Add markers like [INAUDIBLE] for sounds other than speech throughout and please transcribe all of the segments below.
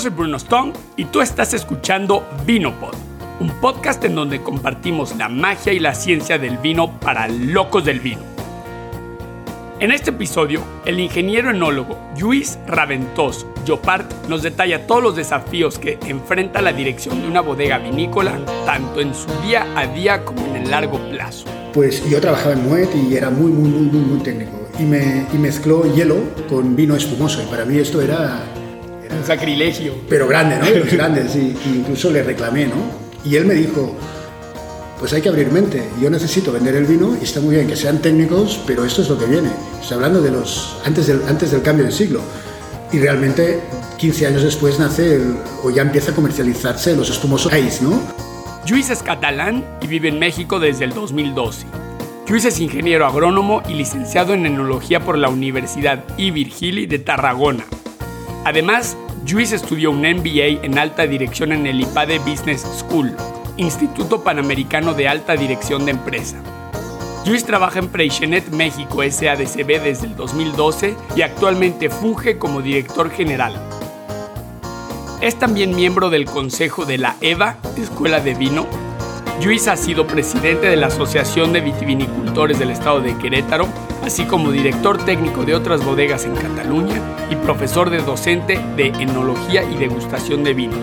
Soy Bruno Stone y tú estás escuchando Vinopod, un podcast en donde compartimos la magia y la ciencia del vino para locos del vino. En este episodio, el ingeniero enólogo Luis Raventós Jopart nos detalla todos los desafíos que enfrenta la dirección de una bodega vinícola, tanto en su día a día como en el largo plazo. Pues yo trabajaba en Moet y era muy, muy, muy, muy, muy técnico. Y, me, y mezcló hielo con vino espumoso. Y para mí esto era un sacrilegio. Pero grande, ¿no? De los grandes. Y, incluso le reclamé, ¿no? Y él me dijo, pues hay que abrir mente. Yo necesito vender el vino y está muy bien que sean técnicos, pero esto es lo que viene. Estoy hablando de los antes del, antes del cambio de siglo. Y realmente 15 años después nace el, o ya empieza a comercializarse los espumosos ice, ¿no? Luis es catalán y vive en México desde el 2012. Luis es ingeniero agrónomo y licenciado en enología por la Universidad I. Virgili de Tarragona. Además, Luis estudió un MBA en alta dirección en el IPADE Business School, Instituto Panamericano de Alta Dirección de Empresa. Luis trabaja en Preixenet México SADCB desde el 2012 y actualmente funge como director general. Es también miembro del consejo de la EVA, Escuela de Vino. Luis ha sido presidente de la Asociación de Vitivinicultores del Estado de Querétaro, así como director técnico de otras bodegas en Cataluña y profesor de docente de enología y degustación de vino.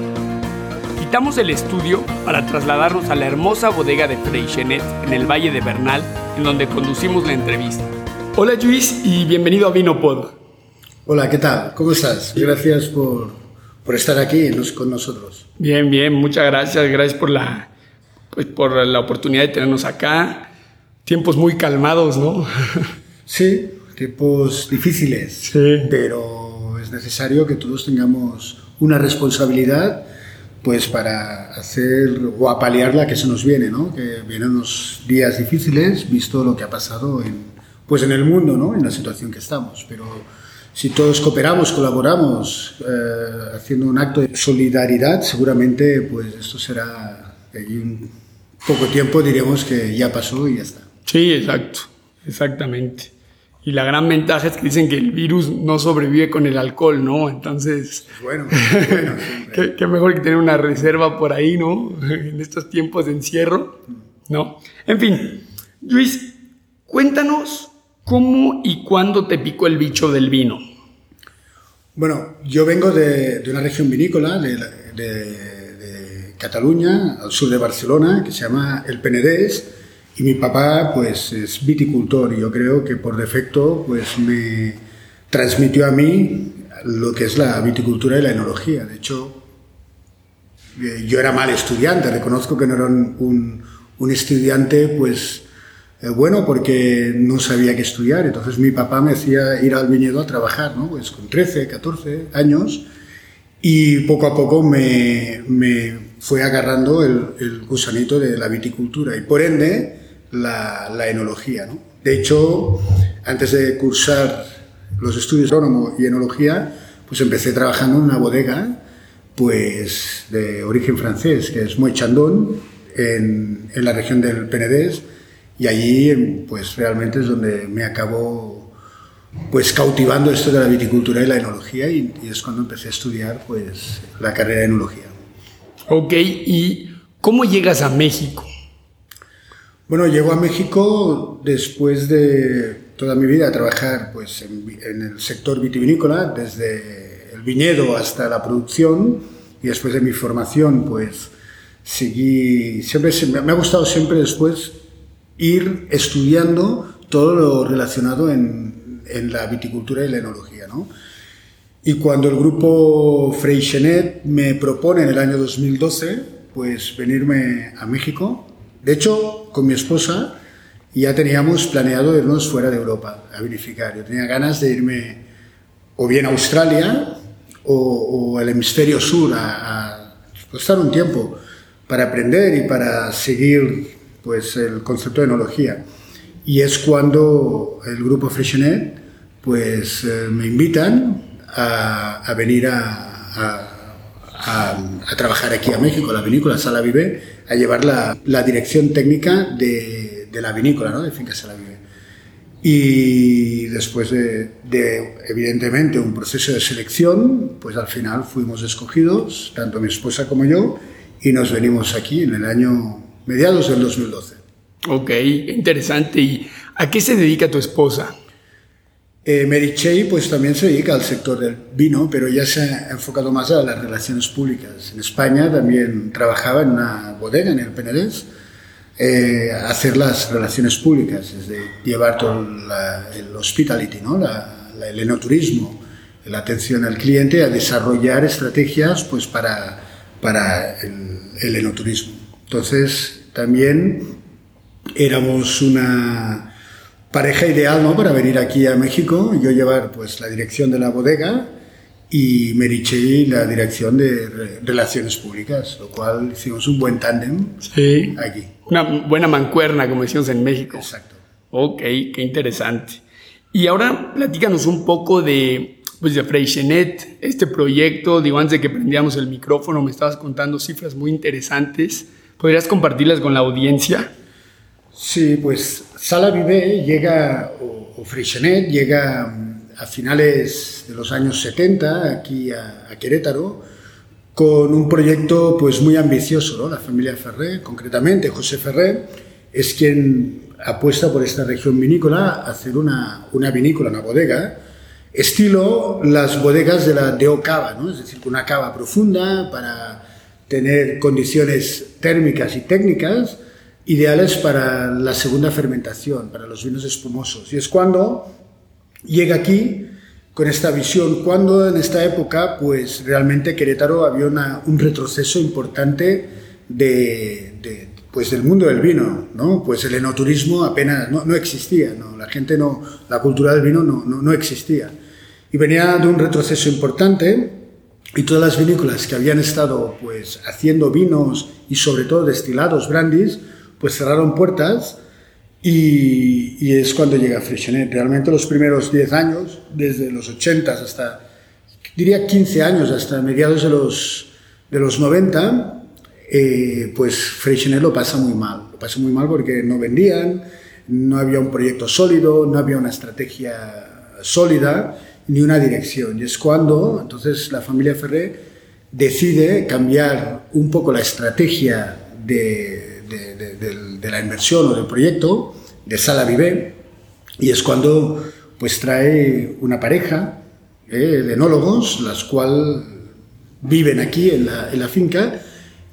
Quitamos el estudio para trasladarnos a la hermosa bodega de Freixenet en el Valle de Bernal, en donde conducimos la entrevista. Hola Luis y bienvenido a Vinopod. Hola, ¿qué tal? ¿Cómo estás? Gracias por, por estar aquí con nosotros. Bien, bien, muchas gracias. Gracias por la, pues, por la oportunidad de tenernos acá. Tiempos muy calmados, ¿no? [LAUGHS] Sí, tiempos difíciles, Sí. pero es necesario que todos tengamos una responsabilidad pues para hacer o apalear la que se nos viene, ¿no? Que vienen unos días difíciles, visto lo que ha pasado en, pues en el mundo, ¿no? En la situación que estamos. Pero si todos cooperamos, colaboramos, eh, haciendo un acto de solidaridad, seguramente pues esto será, en poco tiempo diremos que ya pasó y ya está. Sí, exacto, exactamente. Y la gran ventaja es que dicen que el virus no sobrevive con el alcohol, ¿no? Entonces, Bueno, bueno, [LAUGHS] qué, qué mejor que tener una reserva por ahí, ¿no? [LAUGHS] En estos tiempos de encierro, ¿no? En fin, Luis, cuéntanos cómo y cuándo te picó el bicho del vino. Bueno, yo vengo de, de una región vinícola de, de- de Cataluña, al sur de Barcelona, que se llama el Penedès, y mi papá pues es viticultor y yo creo que por defecto pues me transmitió a mí lo que es la viticultura y la enología. De hecho, eh, yo era mal estudiante, reconozco que no era un, un- estudiante pues eh, bueno porque no sabía qué estudiar, entonces mi papá me hacía ir al viñedo a trabajar, ¿no? Pues con 13, 14 años y poco a poco me, me fue agarrando el, el gusanito de la viticultura y por ende la, enología, ¿no? De hecho, antes de cursar los estudios de agrónomo y enología, pues empecé trabajando en una bodega pues de origen francés, que es Moët Chandon, en, en la región del Penedès, y allí pues realmente es donde me acabó pues cautivando esto de la viticultura y la enología y, y es cuando empecé a estudiar pues la carrera de enología. Ok, ¿y cómo llegas a México? Bueno, llego a México después de toda mi vida trabajar pues, en, en el sector vitivinícola, desde el viñedo hasta la producción, y después de mi formación, pues seguí, siempre me ha gustado siempre después ir estudiando todo lo relacionado en, en la viticultura y la enología, ¿no? Y cuando el grupo Freixenet me propone en el año 2012, pues venirme a México, de hecho, con mi esposa ya teníamos planeado irnos fuera de Europa a vinificar. Yo tenía ganas de irme o bien a Australia o, o al hemisferio sur a, a un tiempo para aprender y para seguir pues, el concepto de enología. Y es cuando el grupo Freixenet pues, eh, me invitan a, venir a trabajar aquí a México, a la vinícola Sala Vive, a llevar la, la dirección técnica de, de la vinícola, ¿no? de Finca Sala Vive. Y después de, evidentemente, un proceso de selección, pues al final fuimos escogidos, tanto mi esposa como yo, y nos venimos aquí en el año mediados del 2012. Ok, interesante. ¿Y a qué se dedica tu esposa? Eh, Mary Chey pues también se dedica al sector del vino, pero ya se ha enfocado más a las relaciones públicas. En España también trabajaba en una bodega en el Penedés, eh, hacer las relaciones públicas, es de llevar todo el hospitality, ¿no? el enoturismo, la atención al cliente, a desarrollar estrategias pues, para, para el, el enoturismo. Entonces, también éramos una pareja ideal ¿no? para venir aquí a México, yo llevar pues la dirección de la bodega y Merichey la dirección de relaciones públicas, lo cual hicimos un buen tándem sí. aquí. Una buena mancuerna, como decimos en México. Exacto. Ok, qué interesante. Y ahora platícanos un poco de, pues de Freixenet, este proyecto, digo, antes de que prendíamos el micrófono, me estabas contando cifras muy interesantes. ¿Podrías compartirlas con la audiencia? Sí, pues Sala Vive llega, o, Freixenet llega mm, a finales de los años 70 aquí a, Querétaro con un proyecto pues muy ambicioso. La familia Ferré, concretamente José Ferré, es quien apuesta por esta región vinícola a hacer una, una vinícola, una bodega, estilo las bodegas de la Deo Cava, ¿no? Es decir, una cava profunda para tener condiciones térmicas y técnicas ideales para la segunda fermentación, para los vinos espumosos. Y es cuando llega aquí con esta visión, cuando en esta época, pues realmente Querétaro había un retroceso importante de, pues del mundo del vino, ¿no? Pues el enoturismo apenas no, existía, ¿no? La gente no, la cultura del vino no, no, no existía. Y venía de un retroceso importante y todas las vinícolas que habían estado pues haciendo vinos y sobre todo destilados brandis, pues cerraron puertas y, es cuando llega Freixenet. Realmente los primeros 10 años, desde los 80 hasta, diría 15 años, hasta mediados de los, de los 90, eh, pues Freixenet lo pasa muy mal. Lo pasa muy mal porque no vendían, no había un proyecto sólido, no había una estrategia sólida ni una dirección. Y es cuando entonces la familia Ferré decide cambiar un poco la estrategia de, de, la inversión o del proyecto, de Sala Vive, y es cuando pues trae una pareja eh, de enólogos, las cuales viven aquí en la, finca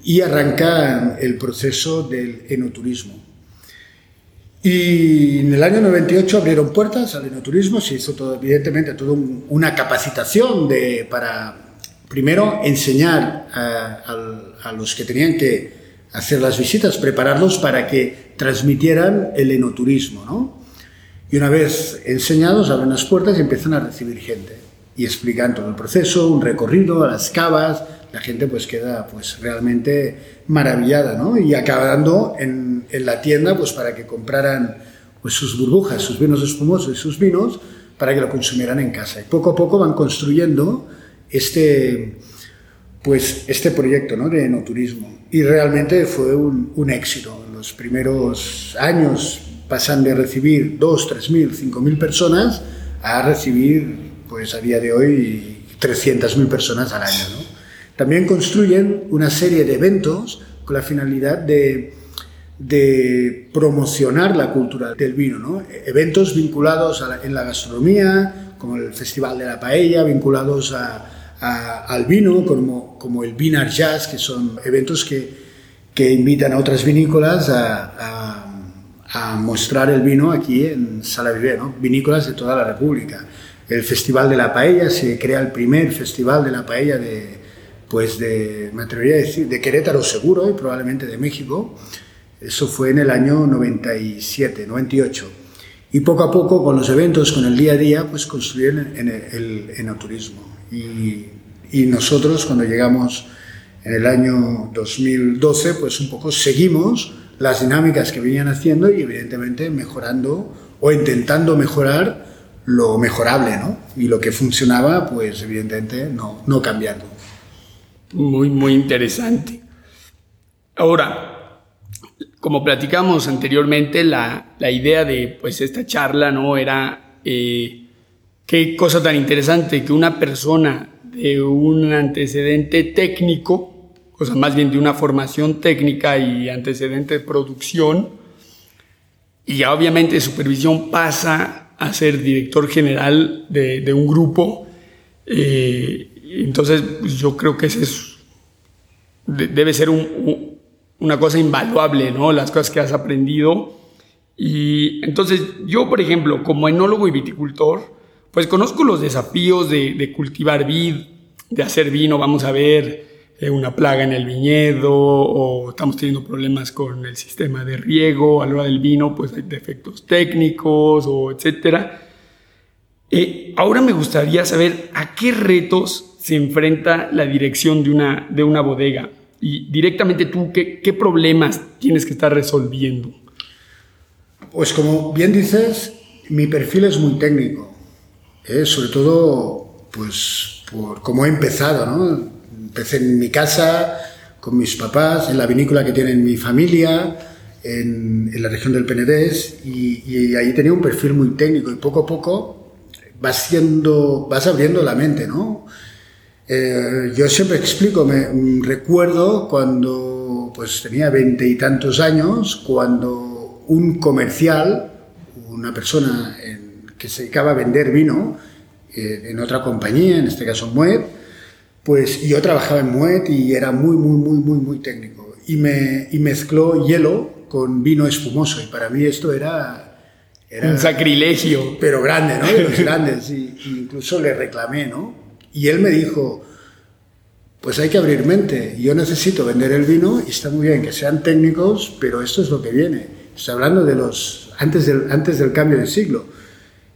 y arrancan el proceso del enoturismo. Y en el año 98 abrieron puertas al enoturismo, se hizo todo, evidentemente toda una capacitación de, para, primero, enseñar a, a, los que tenían que hacer las visitas, prepararlos para que transmitieran el enoturismo, ¿no? Y una vez enseñados, abren las puertas y empiezan a recibir gente. Y explican todo el proceso, un recorrido a las cavas, la gente pues queda pues realmente maravillada, ¿no? Y acaba dando en, en la tienda pues para que compraran pues sus burbujas, sus vinos espumosos y sus vinos para que lo consumieran en casa. Y poco a poco van construyendo este, pues este proyecto ¿no? de enoturismo. Y realmente fue un, éxito. Los primeros años pasan de recibir 2, 3 mil, 5 mil personas a recibir, pues a día de hoy, 300 mil personas al año. También construyen una serie de eventos con la finalidad de, de promocionar la cultura del vino. ¿no? Eventos vinculados a en la gastronomía, como el Festival de la Paella, vinculados a, al vino, como, como el Vinar Jazz, que son eventos que, que invitan a otras vinícolas a, mostrar el vino aquí en Sala Vive, ¿no? vinícolas de toda la República. El Festival de la Paella, se crea el primer Festival de la Paella de, pues de, me de Querétaro seguro y probablemente de México. Eso fue en el año 97, 98. Y poco a poco, con los eventos, con el día a día, pues construyeron el, el, el enoturismo. Y, y nosotros cuando llegamos en el año 2012, pues un poco seguimos las dinámicas que venían haciendo y evidentemente mejorando o intentando mejorar lo mejorable, ¿no? Y lo que funcionaba, pues evidentemente no, no cambiando. Muy, muy interesante. Ahora, como platicamos anteriormente, la, la, idea de pues, esta charla ¿no? era eh, qué cosa tan interesante que una persona de un antecedente técnico, o sea, más bien de una formación técnica y antecedente de producción, y ya obviamente supervisión pasa a ser director general de, de un grupo. Eh, entonces, pues, yo creo que ese es, debe ser un una cosa invaluable, ¿no? Las cosas que has aprendido. Y entonces yo, por ejemplo, como enólogo y viticultor, pues conozco los desafíos de, cultivar vid, de hacer vino, vamos a ver eh, una plaga en el viñedo o estamos teniendo problemas con el sistema de riego, a la hora del vino pues hay defectos técnicos o etcétera. Eh, ahora me gustaría saber a qué retos se enfrenta la dirección de una, de una bodega y directamente tú, ¿qué, qué problemas tienes que estar resolviendo? Pues como bien dices, mi perfil es muy técnico, ¿eh? sobre todo pues por cómo he empezado, ¿no? Empecé en mi casa, con mis papás, en la vinícola que tiene mi familia, en, en la región del Penedés, y, y, ahí tenía un perfil muy técnico y poco a poco vas, siendo, vas abriendo la mente, ¿no? Eh, yo siempre explico, me mm, recuerdo cuando pues tenía veinte y tantos años, cuando un comercial, una persona que se dedicaba a vender vino eh, en otra compañía, en este caso Moet, pues yo trabajaba en Moet y era muy, muy, muy, muy, muy técnico. Y, me, y mezcló hielo con vino espumoso y para mí esto era... era un sacrilegio. Pero grande, ¿no? De los [LAUGHS] grandes. Y, y incluso le reclamé, ¿no? Y él me dijo, pues hay que abrir mente. Yo necesito vender el vino y está muy bien que sean técnicos, pero esto es lo que viene. Está hablando de los antes del, antes del cambio de siglo.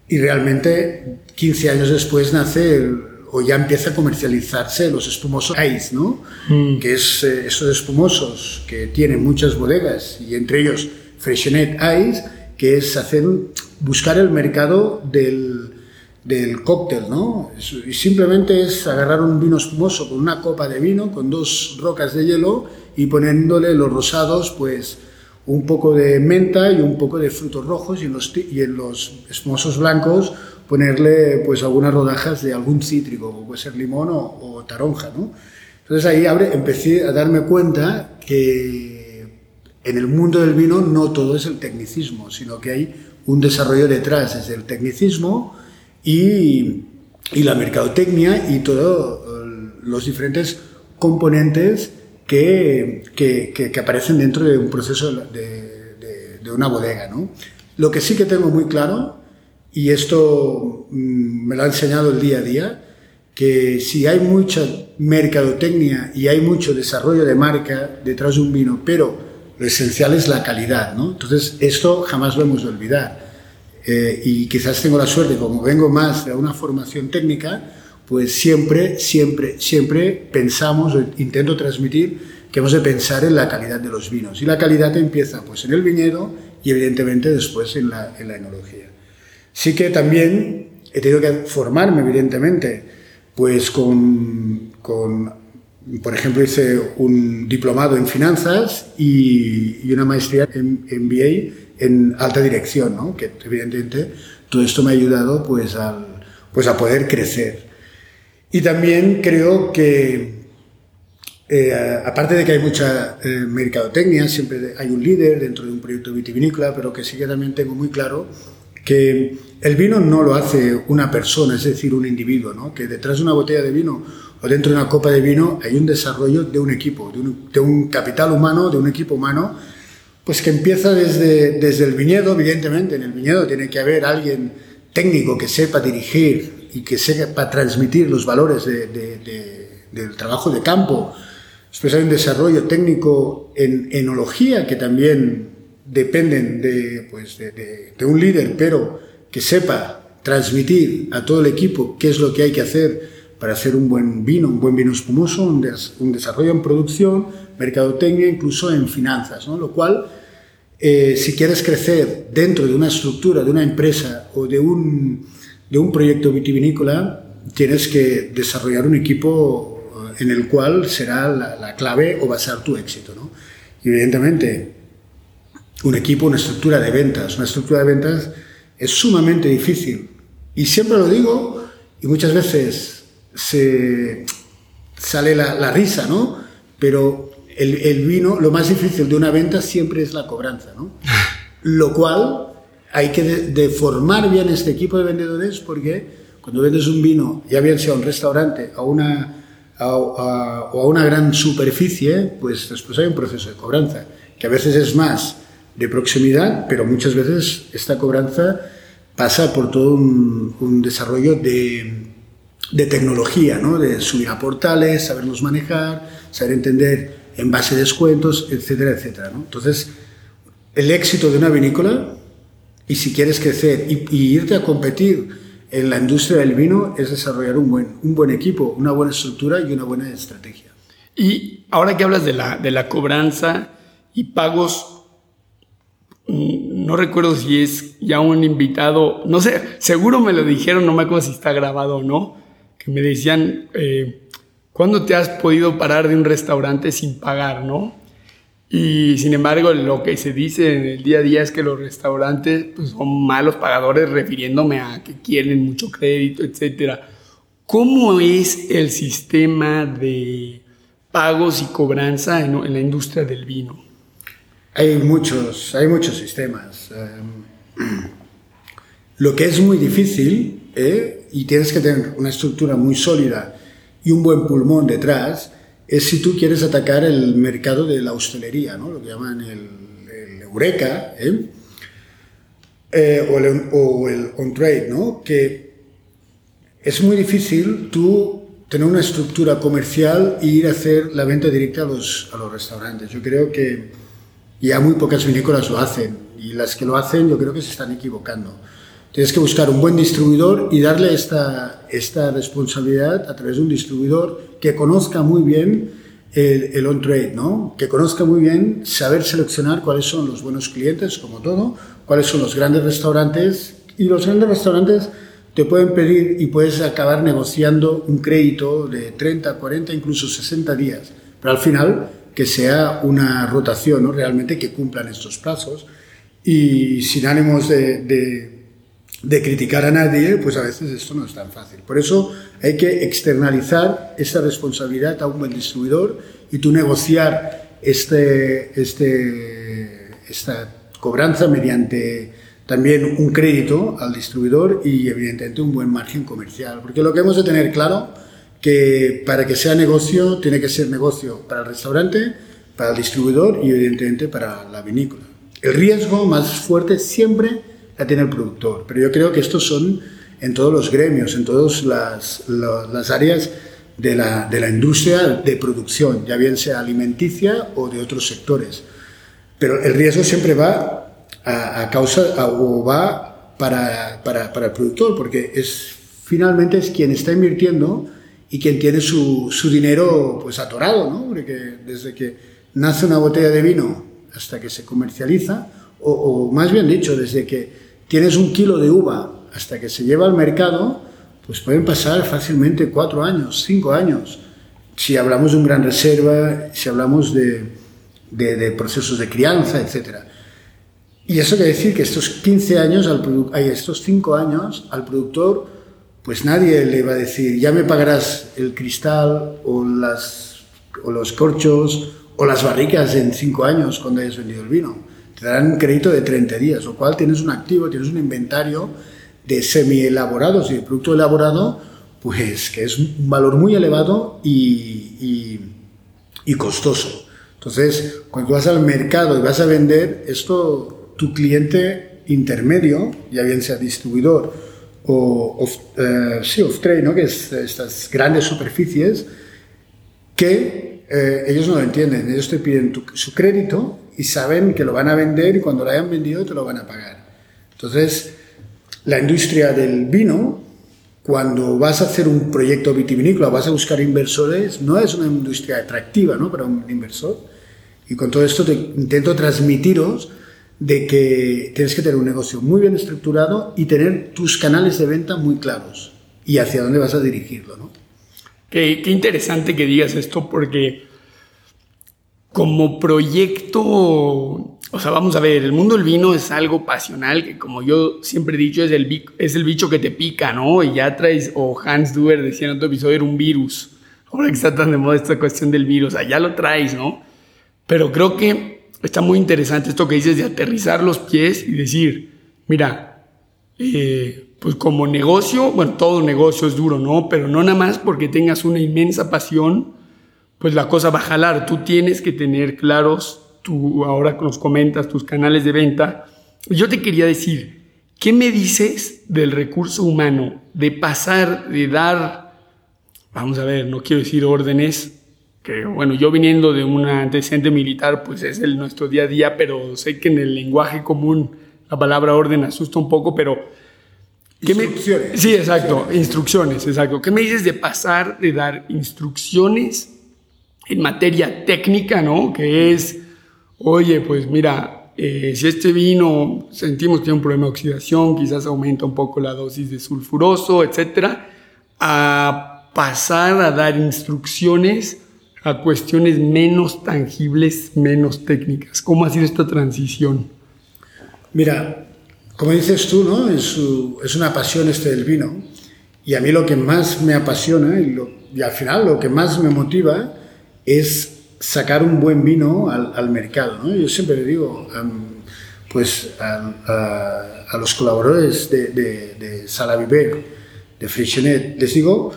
Y realmente 15 años después nace o ya empieza a comercializarse los espumosos ice, ¿no? Mm. Que es eh, esos espumosos que tienen muchas bodegas y entre ellos Freshenet Ice, que es hacer buscar el mercado del del cóctel, ¿no? Y simplemente es agarrar un vino espumoso con una copa de vino, con dos rocas de hielo y poniéndole los rosados, pues un poco de menta y un poco de frutos rojos y en los, y en los espumosos blancos ponerle pues algunas rodajas de algún cítrico, como puede ser limón o, taronja, ¿no? Entonces ahí abre, empecé a darme cuenta que en el mundo del vino no todo es el tecnicismo, sino que hay un desarrollo detrás, desde el tecnicismo, y, y la mercadotecnia y todos los diferentes componentes que, que, que, aparecen dentro de un proceso de, de, de, una bodega. ¿no? Lo que sí que tengo muy claro, y esto mm, me lo ha enseñado el día a día, que si hay mucha mercadotecnia y hay mucho desarrollo de marca detrás de un vino, pero lo esencial es la calidad, ¿no? Entonces, esto jamás lo hemos de olvidar. Eh, y quizás tengo la suerte, como vengo más de una formación técnica, pues siempre, siempre, siempre pensamos, intento transmitir que hemos de pensar en la calidad de los vinos. Y la calidad empieza pues en el viñedo y evidentemente después en la, en la enología. Sí que también he tenido que formarme, evidentemente, pues con, con por ejemplo, hice un diplomado en finanzas y, y una maestría en MBA en alta dirección, ¿no? que evidentemente todo esto me ha ayudado pues, al, pues a poder crecer. Y también creo que, eh, aparte de que hay mucha eh, mercadotecnia, siempre hay un líder dentro de un proyecto vitivinícola, pero que sí que también tengo muy claro que el vino no lo hace una persona, es decir, un individuo, ¿no? que detrás de una botella de vino o dentro de una copa de vino hay un desarrollo de un equipo, de un, de un capital humano, de un equipo humano pues que empieza desde, desde el viñedo, evidentemente, en el viñedo tiene que haber alguien técnico que sepa dirigir y que sepa transmitir los valores del trabajo de campo. Hay un desarrollo técnico en enología que también dependen de, pues de, un líder, pero que sepa transmitir a todo el equipo qué es lo que hay que hacer para hacer un buen vino, un buen vino espumoso, un, un desarrollo en producción, mercadotecnia, incluso en finanzas, ¿no? lo cual eh, si quieres crecer dentro de una estructura, de una empresa o de un, de un proyecto vitivinícola, tienes que desarrollar un equipo eh, en el cual será la, clave o va a ser tu éxito. ¿no? Y evidentemente, un equipo, una estructura de ventas. Una estructura de ventas es sumamente difícil. Y siempre lo digo, y muchas veces se sale la, risa, ¿no? Pero el, el, vino, lo más difícil de una venta siempre es la cobranza, ¿no? [LAUGHS] Lo cual hay que deformar bien este equipo de vendedores porque cuando vendes un vino, ya bien sea a un restaurante a una, o a una gran superficie, pues después hay un proceso de cobranza, que a veces es más de proximidad, pero muchas veces esta cobranza pasa por todo un, desarrollo de, de, tecnología, ¿no? de subir a portales, saberlos manejar, saber entender en base a descuentos, etcétera, etcétera. ¿no? Entonces, el éxito de una vinícola, y si quieres crecer y, irte a competir en la industria del vino, es desarrollar un buen, un buen equipo, una buena estructura y una buena estrategia. Y ahora que hablas de la, de la cobranza y pagos no recuerdo si es ya un invitado, no sé, seguro me lo dijeron, no me acuerdo si está grabado o no, que me decían, eh, ¿cuándo te has podido parar de un restaurante sin pagar, no? Y sin embargo, lo que se dice en el día a día es que los restaurantes pues, son malos pagadores, refiriéndome a que quieren mucho crédito, etc. ¿Cómo es el sistema de pagos y cobranza en la industria del vino? Hay muchos, hay muchos sistemas. Em, [CLEARS THROAT] lo que es muy difícil, ¿eh? y tienes que tener una estructura muy sólida y un buen pulmón detrás, es si tú quieres atacar el mercado de la hostelería, ¿no? lo que llaman el, Eureka, ¿eh? Eh, o, el, o on-trade, ¿no? que es muy difícil tú tener una estructura comercial e ir a hacer la venta directa a los, a los restaurantes. Yo creo que y a muy pocas vinícolas lo hacen. Y las que lo hacen yo creo que se están equivocando. Tienes que buscar un buen distribuidor y darle esta, esta responsabilidad a través de un distribuidor que conozca muy bien el, el on-trade, ¿no? que conozca muy bien saber seleccionar cuáles son los buenos clientes, como todo, cuáles son los grandes restaurantes. Y los grandes restaurantes te pueden pedir y puedes acabar negociando un crédito de 30, 40, incluso 60 días. Pero al final que sea una rotación, ¿no? realmente que cumplan estos plazos y sin ánimos de, de, criticar a nadie, pues a veces esto no es tan fácil. Por eso hay que externalizar esta responsabilidad a un buen distribuidor y tú negociar este, este, esta cobranza mediante también un crédito al distribuidor y evidentemente un buen margen comercial. Porque lo que hemos de tener claro que para que sea negocio tiene que ser negocio para el restaurante, para el distribuidor y evidentemente para la vinícola. El riesgo más fuerte siempre la tiene el productor, pero yo creo que estos son en todos los gremios, en todas las, las áreas de la, de la, industria de producción, ya bien sea alimenticia o de otros sectores. Pero el riesgo siempre va a, causa o va para, para, para el productor, porque es, finalmente es quien está invirtiendo y quien tiene su, su dinero pues atorado, ¿no? Porque desde que nace una botella de vino hasta que se comercializa, o, o, más bien dicho, desde que tienes un kilo de uva hasta que se lleva al mercado, pues pueden pasar fácilmente cuatro años, cinco años. Si hablamos de un gran reserva, si hablamos de, de, procesos de crianza, etc. Y eso quiere decir que estos 15 años, estos 5 años, al productor pues nadie le va a decir, ya me pagarás el cristal o, o los corchos o las barricas en cinco años cuando hayas vendido el vino. Te darán un crédito de 30 días, lo cual tienes un activo, tienes un inventario de semi-elaborados y de producto elaborado, pues que es un valor muy elevado y, y costoso. Entonces, cuando vas al mercado y vas a vender, esto tu cliente intermedio, ya bien sea distribuidor o off, eh, sí, off trade, ¿no? que es estas grandes superficies que eh, ellos no lo entienden. Ellos te piden su crédito y saben que lo van a vender y cuando lo hayan vendido te lo van a pagar. Entonces, la industria del vino, cuando vas a hacer un proyecto vitivinícola, vas a buscar inversores, no es una industria atractiva ¿no? para un inversor. Y con todo esto te intento transmitiros de que tienes que tener un negocio muy bien estructurado y tener tus canales de venta muy claros y hacia dónde vas a dirigirlo. ¿no? Qué, qué interesante que digas esto porque como proyecto o sea, vamos a ver, el mundo del vino es algo pasional que como yo siempre he dicho es el, es el bicho que te pica, ¿no? Y ya traes, o Hans Duer decía en otro episodio, era un virus. Ahora que está tan de moda esta cuestión del virus, o sea, ya lo traes, ¿no? Pero creo que está muy interesante esto que dices de aterrizar los pies y decir, mira, eh, pues como negocio, bueno, todo negocio es duro, ¿no? Pero no nada más porque tengas una inmensa pasión, pues la cosa va a jalar. Tú tienes que tener claros tú ahora nos comentas tus canales de venta. Yo te quería decir, ¿qué me dices del recurso humano? De pasar, de dar, vamos a ver, no quiero decir órdenes, que bueno, yo viniendo de un antecedente militar, pues es el nuestro día a día, pero sé que en el lenguaje común la palabra orden asusta un poco, pero... ¿qué instrucciones. Me, sí, exacto, instrucciones, exacto. ¿Qué me dices de pasar, de dar instrucciones en materia técnica, ¿no? Que es oye, pues mira, eh, si este vino sentimos que tiene un problema de oxidación, quizás aumenta un poco la dosis de sulfuroso, etcétera, a pasar a dar instrucciones a cuestiones menos tangibles, menos técnicas. ¿Cómo ha sido esta transición? Mira, como dices tú, ¿no? Es, es una pasión este del vino. Y a mí lo que más me apasiona y, y al final lo que más me motiva es sacar un buen vino al, mercado. ¿no? Yo siempre le digo pues a, los colaboradores de, de, de Sala de Freixenet, les digo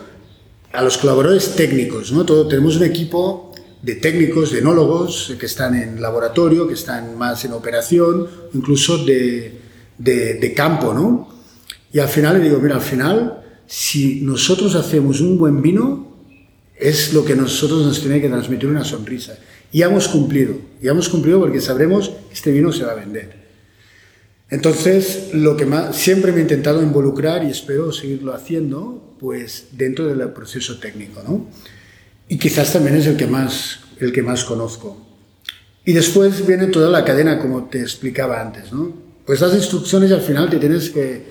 a los colaboradores técnicos. ¿no? Todo, tenemos un equipo de técnicos, de enólogos, que están en laboratorio, que están más en operación, incluso de, de campo. ¿no? Y al final le digo, mira, al final, si nosotros hacemos un buen vino, es lo que nosotros nos tiene que transmitir una sonrisa. Y hemos cumplido, y hemos cumplido porque sabremos que este vino se va a vender. Entonces, lo que más, siempre me he intentado involucrar y espero seguirlo haciendo, pues dentro del proceso técnico, ¿no? Y quizás también es el que más, el que más conozco. Y después viene toda la cadena, como te explicaba antes, ¿no? Pues las instrucciones al final te tienes que,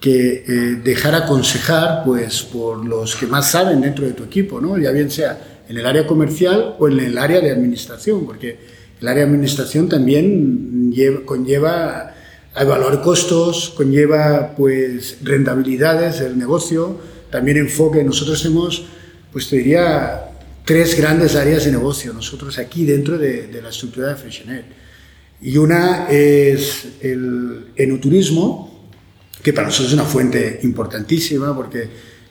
que eh, dejar aconsejar pues, por los que más saben dentro de tu equipo, ¿no? ya bien sea en el área comercial o en el área de administración, porque el área de administración también lleva, conlleva evaluar costos, conlleva pues, rentabilidades del negocio, también enfoque. Nosotros hemos, pues te diría, tres grandes áreas de negocio, nosotros aquí dentro de, de la estructura de Freshenet. Y una es el enoturismo, que para nosotros es una fuente importantísima porque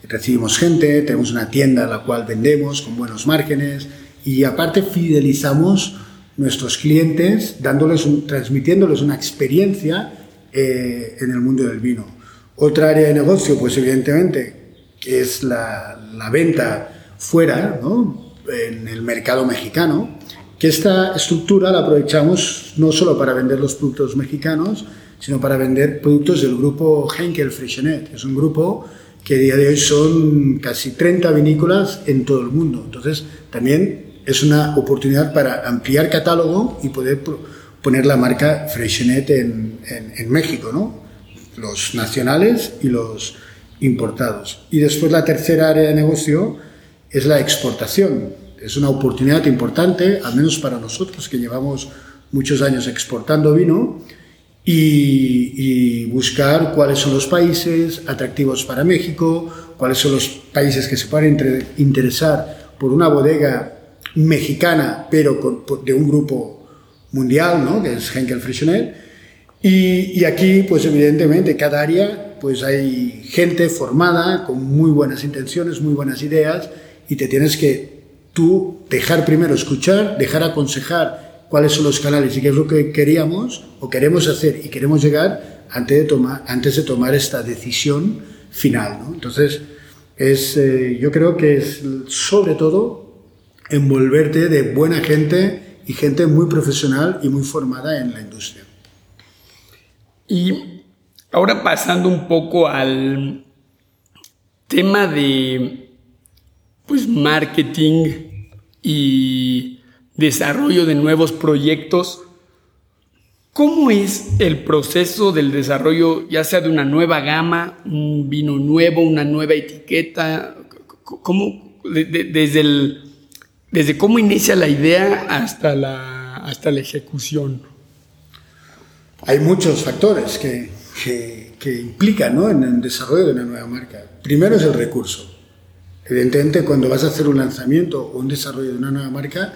recibimos gente, tenemos una tienda a la cual vendemos con buenos márgenes y aparte fidelizamos nuestros clientes dándoles transmitiéndoles una experiencia eh, en el mundo del vino. Otra área de negocio, pues evidentemente, que es la, la venta fuera, ¿no? en el mercado mexicano, que esta estructura la aprovechamos no solo para vender los productos mexicanos, sino para vender productos del grupo Henkel Freixenet. Es un grupo que a día de hoy son casi 30 vinícolas en todo el mundo. Entonces, también es una oportunidad para ampliar catálogo y poder poner la marca Freixenet en, en, México, ¿no? Los nacionales y los importados. Y después la tercera área de negocio es la exportación. Es una oportunidad importante, al menos para nosotros que llevamos muchos años exportando vino, y, buscar cuáles son los países atractivos para México, cuáles son los países que se pueden interesar por una bodega mexicana, pero de un grupo mundial, ¿no? que es Henkel Freixenet. Y, y, aquí, pues evidentemente, cada área, pues hay gente formada con muy buenas intenciones, muy buenas ideas, y te tienes que tú dejar primero escuchar, dejar aconsejar cuáles son los canales y qué es lo que queríamos o queremos hacer y queremos llegar antes de tomar, antes de tomar esta decisión final. Entonces, es, eh, yo creo que es sobre todo envolverte de buena gente y gente muy profesional y muy formada en la industria. Y ahora pasando un poco al tema de pues marketing y desarrollo de nuevos proyectos. ¿Cómo es el proceso del desarrollo, ya sea de una nueva gama, un vino nuevo, una nueva etiqueta? ¿Cómo, desde, desde cómo inicia la idea hasta la, hasta la ejecución? Hay muchos factores que, que, que implican ¿no? en el desarrollo de una nueva marca. Primero es el recurso. Evidentemente, cuando vas a hacer un lanzamiento o un desarrollo de una nueva marca,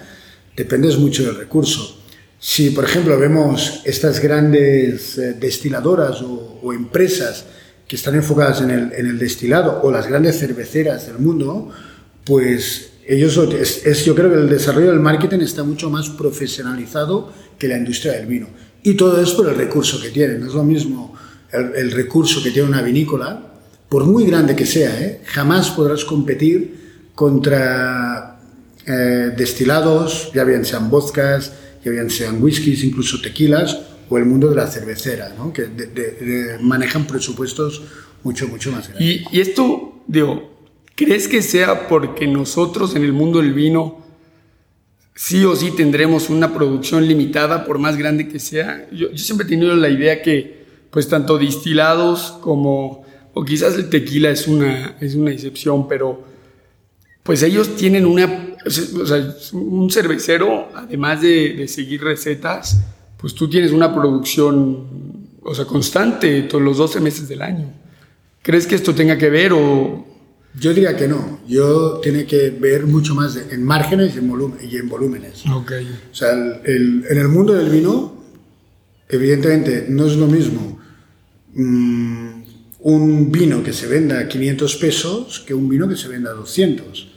dependes mucho del recurso. Si, por ejemplo, vemos estas grandes eh, destiladoras o, empresas que están enfocadas en el, en el, destilado o las grandes cerveceras del mundo, pues ellos, es, yo creo que el desarrollo del marketing está mucho más profesionalizado que la industria del vino. Y todo es por el recurso que tienen. No es lo mismo el, el recurso que tiene una vinícola por muy grande que sea, ¿eh? jamás podrás competir contra eh, destilados, ya bien sean vodkas, ya bien sean whiskies, incluso tequilas, o el mundo de la cervecera, ¿no? que manejan presupuestos mucho, mucho más grandes. Y, y, esto, digo, ¿crees que sea porque nosotros en el mundo del vino sí o sí tendremos una producción limitada, por más grande que sea? Yo, yo siempre he tenido la idea que, pues, tanto destilados como o quizás el tequila es una, es una excepción, pero pues ellos tienen una, o sea, un cervecero, además de, de, seguir recetas, pues tú tienes una producción, o sea, constante todos los 12 meses del año. ¿Crees que esto tenga que ver o...? Yo diría que no. Yo tiene que ver mucho más en márgenes y en, volumen, y en volúmenes. Okay. O sea, el, en el mundo del vino, evidentemente, no es lo mismo mmm, un vino que se venda a 500 pesos que un vino que se venda a 200.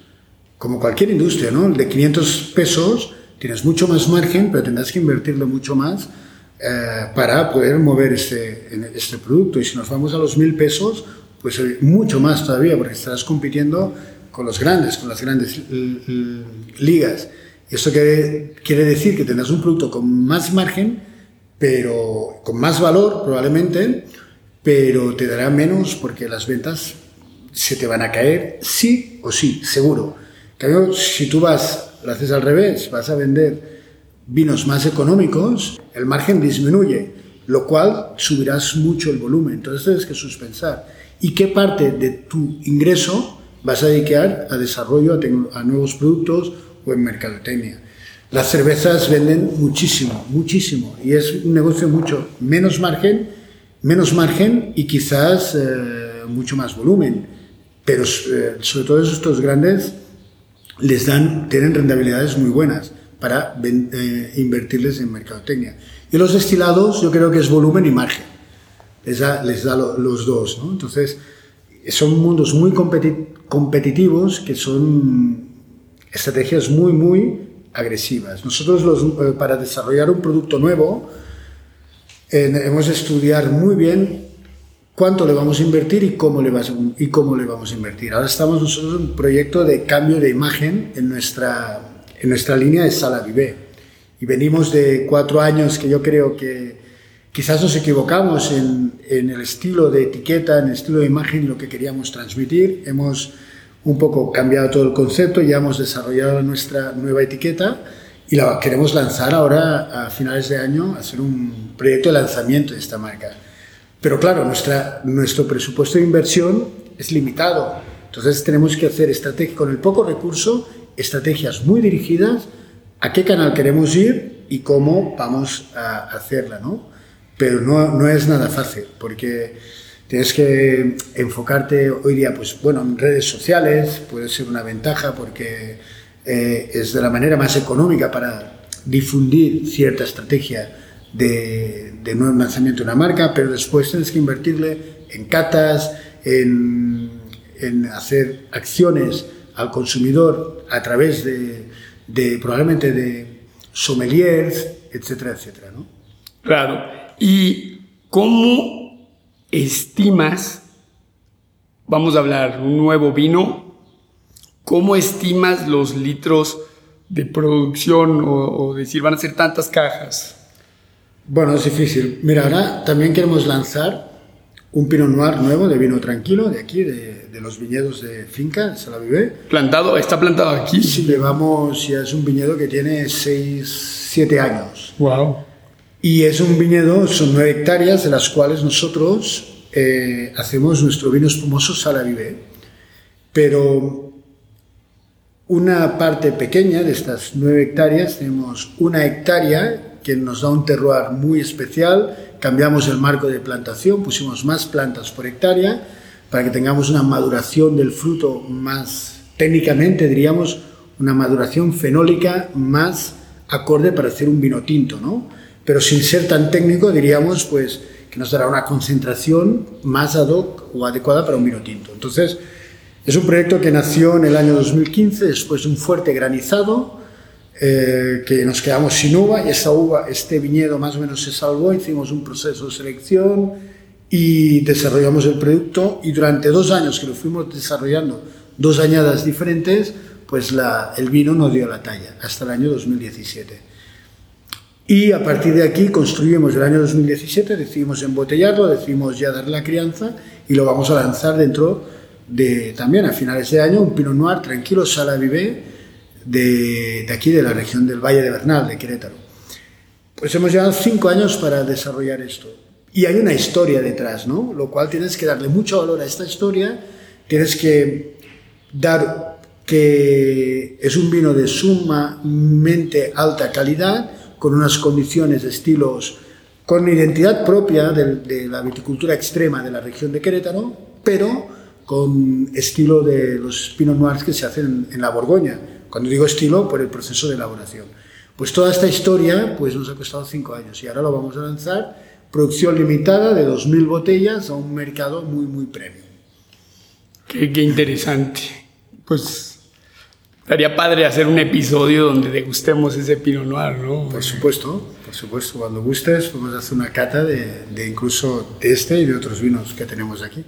Como cualquier industria, ¿no? De 500 pesos tienes mucho más margen, pero tendrás que invertirlo mucho más eh, para poder mover este, este producto. Y si nos vamos a los 1000 pesos, pues mucho más todavía, porque estarás compitiendo con los grandes, con las grandes ligas. Y esto quiere, quiere decir que tendrás un producto con más margen, pero con más valor probablemente, pero te dará menos porque las ventas se te van a caer sí o sí, seguro. Cambio, si tú vas, lo haces al revés, vas a vender vinos más económicos, el margen disminuye, lo cual subirás mucho el volumen. Entonces tienes que suspensar. ¿Y qué parte de tu ingreso vas a dedicar a desarrollo, a, a nuevos productos o en mercadotecnia? Las cervezas venden muchísimo, muchísimo, y es un negocio mucho menos margen menos margen y quizás eh, mucho más volumen. Pero eh, sobre todo estos grandes les dan, tienen rentabilidades muy buenas para eh, invertirles en mercadotecnia. Y los destilados yo creo que es volumen y margen. Les da, les da los dos. ¿no? Entonces, son mundos muy competitivos que son estrategias muy, muy agresivas. Nosotros los, para desarrollar un producto nuevo, hemos de estudiar muy bien cuánto le vamos a invertir y cómo le, y cómo le vamos a invertir. Ahora estamos nosotros en un proyecto de cambio de imagen en nuestra, en nuestra línea de Sala Vivé. Y venimos de cuatro años que yo creo que quizás nos equivocamos en, en el estilo de etiqueta, en el estilo de imagen lo que queríamos transmitir. Hemos un poco cambiado todo el concepto, ya hemos desarrollado nuestra nueva etiqueta y la queremos lanzar ahora a finales de año, hacer un proyecto de lanzamiento de esta marca. Pero claro, nuestra, nuestro presupuesto de inversión es limitado. Entonces tenemos que hacer con el poco recurso, estrategias muy dirigidas a qué canal queremos ir y cómo vamos a hacerla, ¿no? Pero no, no es nada fácil, porque tienes que enfocarte hoy día, pues bueno, en redes sociales puede ser una ventaja porque eh, es de la manera más económica para difundir cierta estrategia de, de nuevo lanzamiento de una marca, pero después tienes que invertirle en catas, en, en hacer acciones al consumidor a través de, de, probablemente de sommeliers, etcétera, etcétera. ¿no? Claro. ¿Y cómo estimas, vamos a hablar, un nuevo vino ¿Cómo estimas los litros de producción o, decir van a ser tantas cajas? Bueno, es difícil. Mira, ahora también queremos lanzar un Pinot Noir nuevo de vino tranquilo de aquí, de, los viñedos de Finca, de Salavivé. ¿Plantado? ¿Está plantado aquí? Sí, llevamos, ya es un viñedo que tiene 6, 7 años. Wow. Y es un viñedo, son 9 hectáreas, de las cuales nosotros eh, hacemos nuestro vino espumoso Salavivé. Pero una parte pequeña de estas nueve hectáreas, tenemos una hectárea que nos da un terroir muy especial. Cambiamos el marco de plantación, pusimos más plantas por hectárea para que tengamos una maduración del fruto más técnicamente, diríamos, una maduración fenólica más acorde para hacer un vino tinto, ¿no? Pero sin ser tan técnico, diríamos, pues, que nos dará una concentración más ad hoc o adecuada para un vino tinto. Entonces, es un proyecto que nació en el año 2015 después de un fuerte granizado, eh, que nos quedamos sin uva y esa uva, este viñedo más o menos se salvó, hicimos un proceso de selección y desarrollamos el producto y durante dos años que lo fuimos desarrollando, dos añadas diferentes, pues el vino no dio la talla hasta el año 2017. Y a partir de aquí construimos el año 2017, decidimos embotellarlo, decidimos ya darle la crianza y lo vamos a lanzar dentro de también a finales de año un Pinot Noir tranquilo, Sala Vivé, de, de aquí de la región del Valle de Bernal, de Querétaro. Pues hemos llevado cinco años para desarrollar esto. Y hay una historia detrás, ¿no? Lo cual tienes que darle mucho valor a esta historia, tienes que dar que es un vino de sumamente alta calidad, con unas condiciones de estilos, con identidad propia de, la viticultura extrema de la región de Querétaro, pero con estilo de los Pinot Noirs que se hacen en la Borgoña. Cuando digo estilo, por el proceso de elaboración. Pues toda esta historia pues nos ha costado cinco años y ahora lo vamos a lanzar, producción limitada de 2.000 botellas a un mercado muy, muy premium. Qué, qué interesante. Pues Estaría padre hacer un episodio donde degustemos ese Pinot Noir, ¿no? Por supuesto, por supuesto. Cuando gustes, podemos hacer una cata de, de, incluso de este y de otros vinos que tenemos aquí.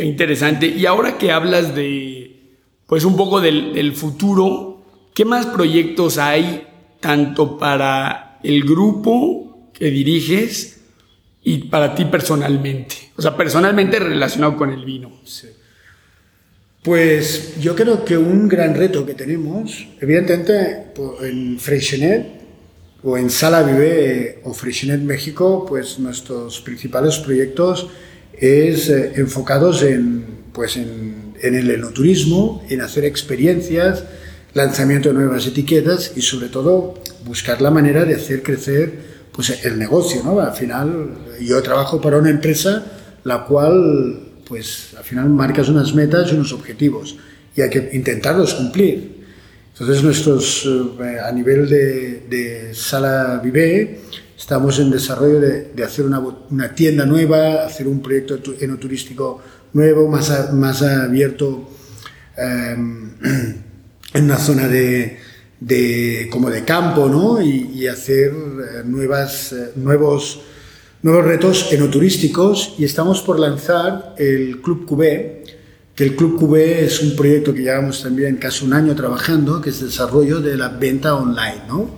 Qué interesante. Y ahora que hablas de, pues un poco del, futuro, ¿qué más proyectos hay tanto para el grupo que diriges y para ti personalmente? O sea, personalmente relacionado con el vino. Pues yo creo que un gran reto que tenemos, evidentemente en Freixenet o en Sala Vive o Freixenet México, pues nuestros principales proyectos es eh, enfocados en, pues en, en, el enoturismo, en hacer experiencias, lanzamiento de nuevas etiquetas y sobre todo buscar la manera de hacer crecer pues el negocio, ¿no? Al final yo trabajo para una empresa la cual pues al final marcas unas metas y unos objetivos y hay que intentarlos cumplir. Entonces nosotros eh, a nivel de, Sala Vive estamos en desarrollo de, hacer una, tienda nueva, hacer un proyecto enoturístico nuevo, más, más abierto eh, [CLEARS THROAT] en una zona de, como de campo, ¿no? Y, y hacer eh, nuevas, eh, nuevos nuevos retos enoturísticos y estamos por lanzar el Club QB, que el Club QB es un proyecto que llevamos también casi un año trabajando, que es el desarrollo de la venta online, ¿no?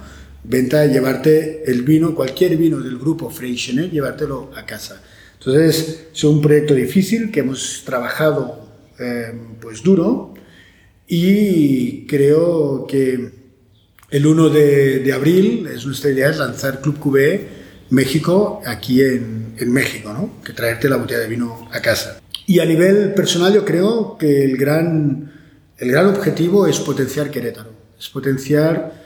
Venta, llevarte el vino, cualquier vino del grupo Freixenet, llevártelo a casa. Entonces, es un proyecto difícil que hemos trabajado eh, pues duro y creo que el 1 de, de abril es nuestra idea es lanzar Club QB México aquí en, en, México, ¿no? que traerte la botella de vino a casa. Y a nivel personal yo creo que el gran, el gran objetivo es potenciar Querétaro, es potenciar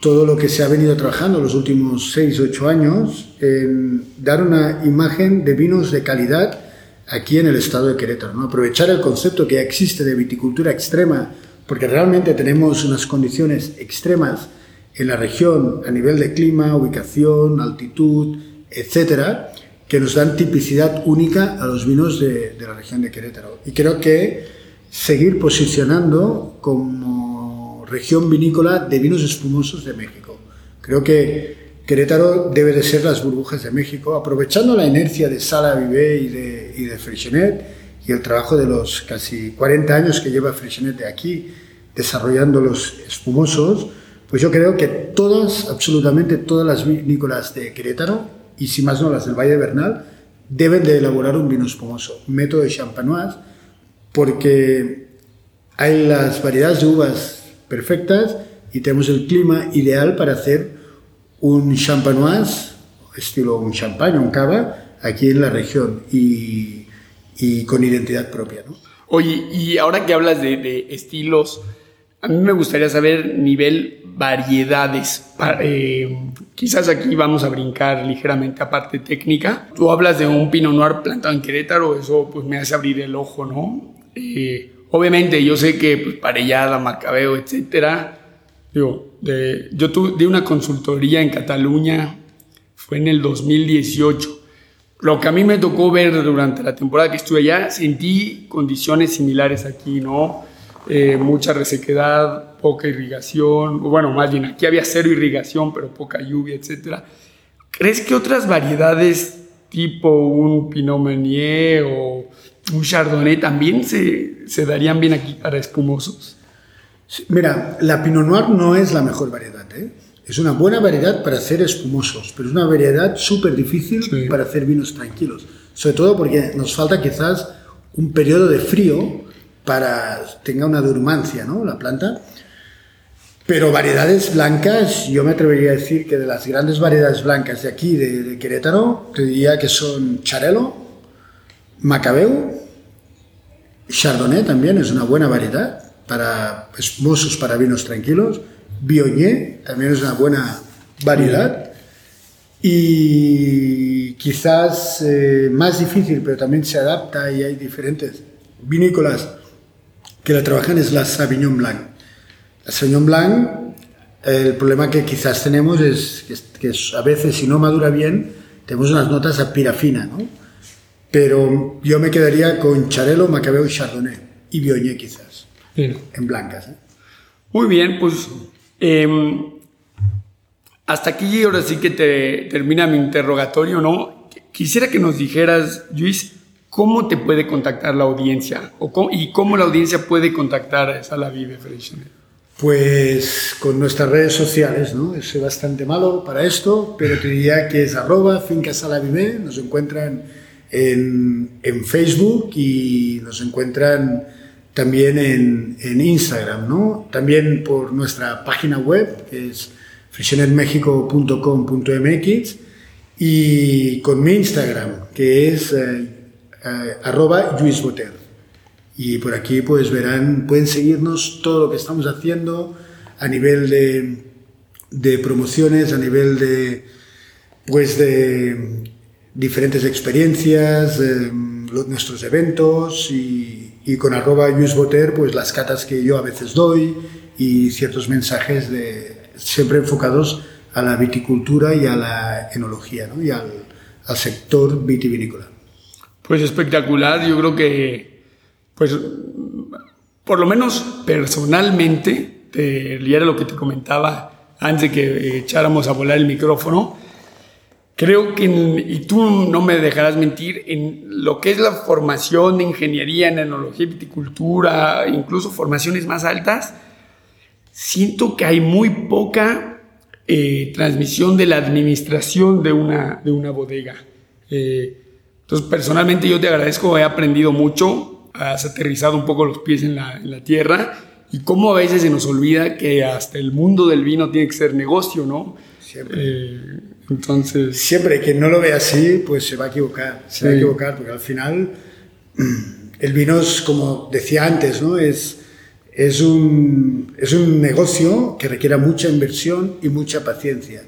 todo lo que se ha venido trabajando los últimos 6 o 8 años en dar una imagen de vinos de calidad aquí en el estado de Querétaro. ¿no? Aprovechar el concepto que ya existe de viticultura extrema, porque realmente tenemos unas condiciones extremas en la región a nivel de clima, ubicación, altitud, etcétera, que nos dan tipicidad única a los vinos de, la región de Querétaro. Y creo que seguir posicionando como región vinícola de vinos espumosos de México. Creo que Querétaro debe de ser las burbujas de México, aprovechando la inercia de Sala Vivé y de, y de y el trabajo de los casi 40 años que lleva Freixenet de aquí desarrollando los espumosos, pues yo creo que todas, absolutamente todas las vinícolas de Querétaro, y si más no las del Valle de Bernal, deben de elaborar un vino espumoso, método de champanoise, porque hay las variedades de uvas perfectas y tenemos el clima ideal para hacer un champanoise, estilo un champán, un cava, aquí en la región y, y con identidad propia. ¿no? Oye, y ahora que hablas de estilos, a mí me gustaría saber nivel variedades. Eh, quizás aquí vamos a brincar ligeramente a parte técnica. Tú hablas de un Pinot Noir plantado en Querétaro, eso pues me hace abrir el ojo, ¿no? Eh, obviamente yo sé que pues, Parellada, Macabeo, etcétera. Digo, de, yo tuve una consultoría en Cataluña, fue en el 2018. Lo que a mí me tocó ver durante la temporada que estuve allá, sentí condiciones similares aquí, ¿no? Eh, mucha resequedad, poca irrigación, bueno, más bien aquí había cero irrigación, pero poca lluvia, etc. ¿Crees que otras variedades tipo un Pinot Meunier o un Chardonnay también se, se darían bien aquí para espumosos? Mira, la Pinot Noir no es la mejor variedad, ¿eh? Es una buena variedad para hacer espumosos, pero es una variedad súper difícil para hacer vinos tranquilos. Sobre todo porque nos falta quizás un periodo de frío para tenga una durmancia, ¿no? La planta. Pero variedades blancas, yo me atrevería a decir que de las grandes variedades blancas de aquí, de, Querétaro, te diría que son Charelo, Macabeu, Chardonnay también es una buena variedad para espumosos, para vinos tranquilos, Viognier también es una buena variedad. Y quizás eh, más difícil, pero también se adapta y hay diferentes vinícolas que la trabajan es la Sauvignon Blanc. La Sauvignon Blanc, el problema que quizás tenemos es que, a veces si no madura bien, tenemos unas notas a pirafina, ¿no? Pero yo me quedaría con Charelo, Macabeo y Chardonnay. Y Viognier quizás. En blancas. ¿eh? Muy bien, pues em, hasta aquí ahora sí que te termina mi interrogatorio, ¿no? Quisiera que nos dijeras, Luis, ¿cómo te puede contactar la audiencia? ¿Y cómo la audiencia puede contactar a Sala Vive? Pues con nuestras redes sociales, ¿no? Soy bastante malo para esto, pero te diría que es arroba nos encuentran en, en, Facebook y nos encuentran también en, en, Instagram, ¿no? También por nuestra página web, que es freixenetmexico.com.mx y con mi Instagram, que es... Eh, eh, arroba Luis Boter. Y por aquí pues verán, pueden seguirnos todo lo que estamos haciendo a nivel de, promociones, a nivel de pues de diferentes experiencias, nuestros eventos y, con arroba Luis Boter pues las catas que yo a veces doy y ciertos mensajes de, siempre enfocados a la viticultura y a la enología ¿no? y al sector vitivinícola. Pues espectacular, yo creo que, pues, por lo menos personalmente, y era lo que te comentaba antes de que echáramos a volar el micrófono, creo que, y tú no me dejarás mentir, en lo que es la formación de ingeniería en enología y viticultura, incluso formaciones más altas, siento que hay muy poca eh, transmisión de la administración de una, de una bodega. Eh, entonces, personalmente yo te agradezco, he aprendido mucho, has aterrizado un poco los pies en la, en la tierra y cómo a veces se nos olvida que hasta el mundo del vino tiene que ser negocio, ¿no? Siempre. Eh, entonces... Siempre, quien no lo ve así, pues se va a equivocar, se va a equivocar, porque al final [CLEARS THROAT] el vino es, como decía antes, ¿no? Es, es, un, es un negocio que requiere mucha inversión y mucha paciencia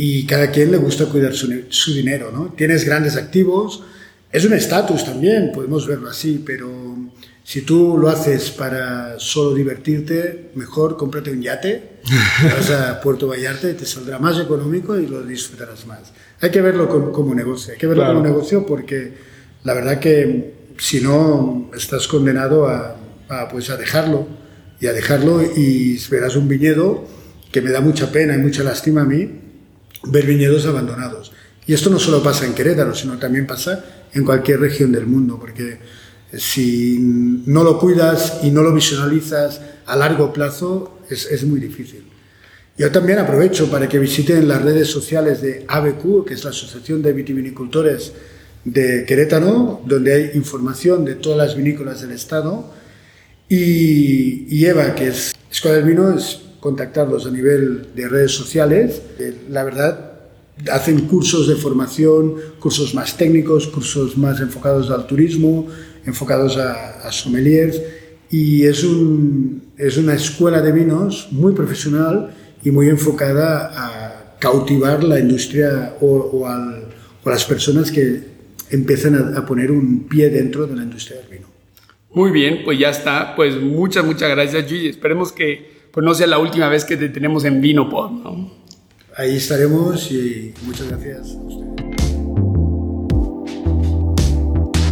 y cada quien le gusta cuidar su, su dinero, ¿no? Tienes grandes activos, es un estatus también, podemos verlo así, pero si tú lo haces para solo divertirte, mejor cómprate un yate, vas a [LAUGHS] Puerto Vallarta y te saldrá más económico y lo disfrutarás más. Hay que verlo como, negocio, hay que verlo como negocio porque la verdad que si no estás condenado a, a, pues a dejarlo y a dejarlo y verás un viñedo que me da mucha pena y mucha lástima a mí, ver viñedos abandonados. Y esto no solo pasa en Querétaro, sino también pasa en cualquier región del mundo, porque si no lo cuidas y no lo visualizas a largo plazo, es, es muy difícil. Yo también aprovecho para que visiten las redes sociales de ABQ, que es la Asociación de Vitivinicultores de Querétaro, donde hay información de todas las vinícolas del Estado. Y, y Eva, que es Escuela del Vino, es contactarlos a nivel de redes sociales. Eh, la verdad, hacen cursos de formación, cursos más técnicos, cursos más enfocados al turismo, enfocados a, sommeliers. Y es, un, es una escuela de vinos muy profesional y muy enfocada a cautivar la industria o, a las personas que empiezan a, poner un pie dentro de la industria del vino. Muy bien, pues ya está. Pues muchas, muchas gracias, Gigi. Esperemos que pues, no sea la última vez que te tenemos en Vinopod, ¿no? Ahí estaremos y muchas gracias a ustedes.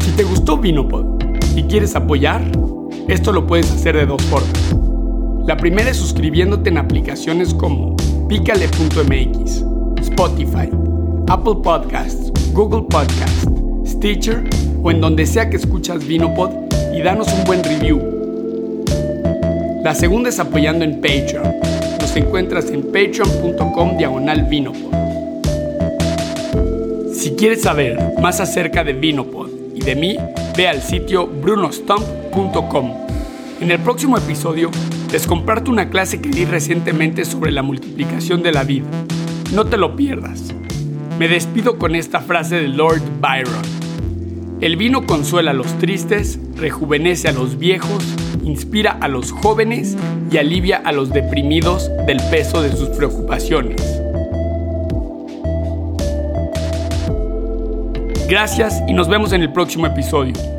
Si te gustó Vinopod y quieres apoyar, esto lo puedes hacer de dos formas. La primera es suscribiéndote en aplicaciones como picale.mx, Spotify, Apple Podcasts, Google Podcasts, Stitcher o en donde sea que escuchas Vinopod y danos un buen review. La segunda es apoyando en Patreon. Nos encuentras en patreon.com diagonal Vinopod. Si quieres saber más acerca de Vinopod y de mí, ve al sitio brunostump.com. En el próximo episodio les comparto una clase que di recientemente sobre la multiplicación de la vida. No te lo pierdas. Me despido con esta frase de Lord Byron. El vino consuela a los tristes, rejuvenece a los viejos, inspira a los jóvenes y alivia a los deprimidos del peso de sus preocupaciones. Gracias y nos vemos en el próximo episodio.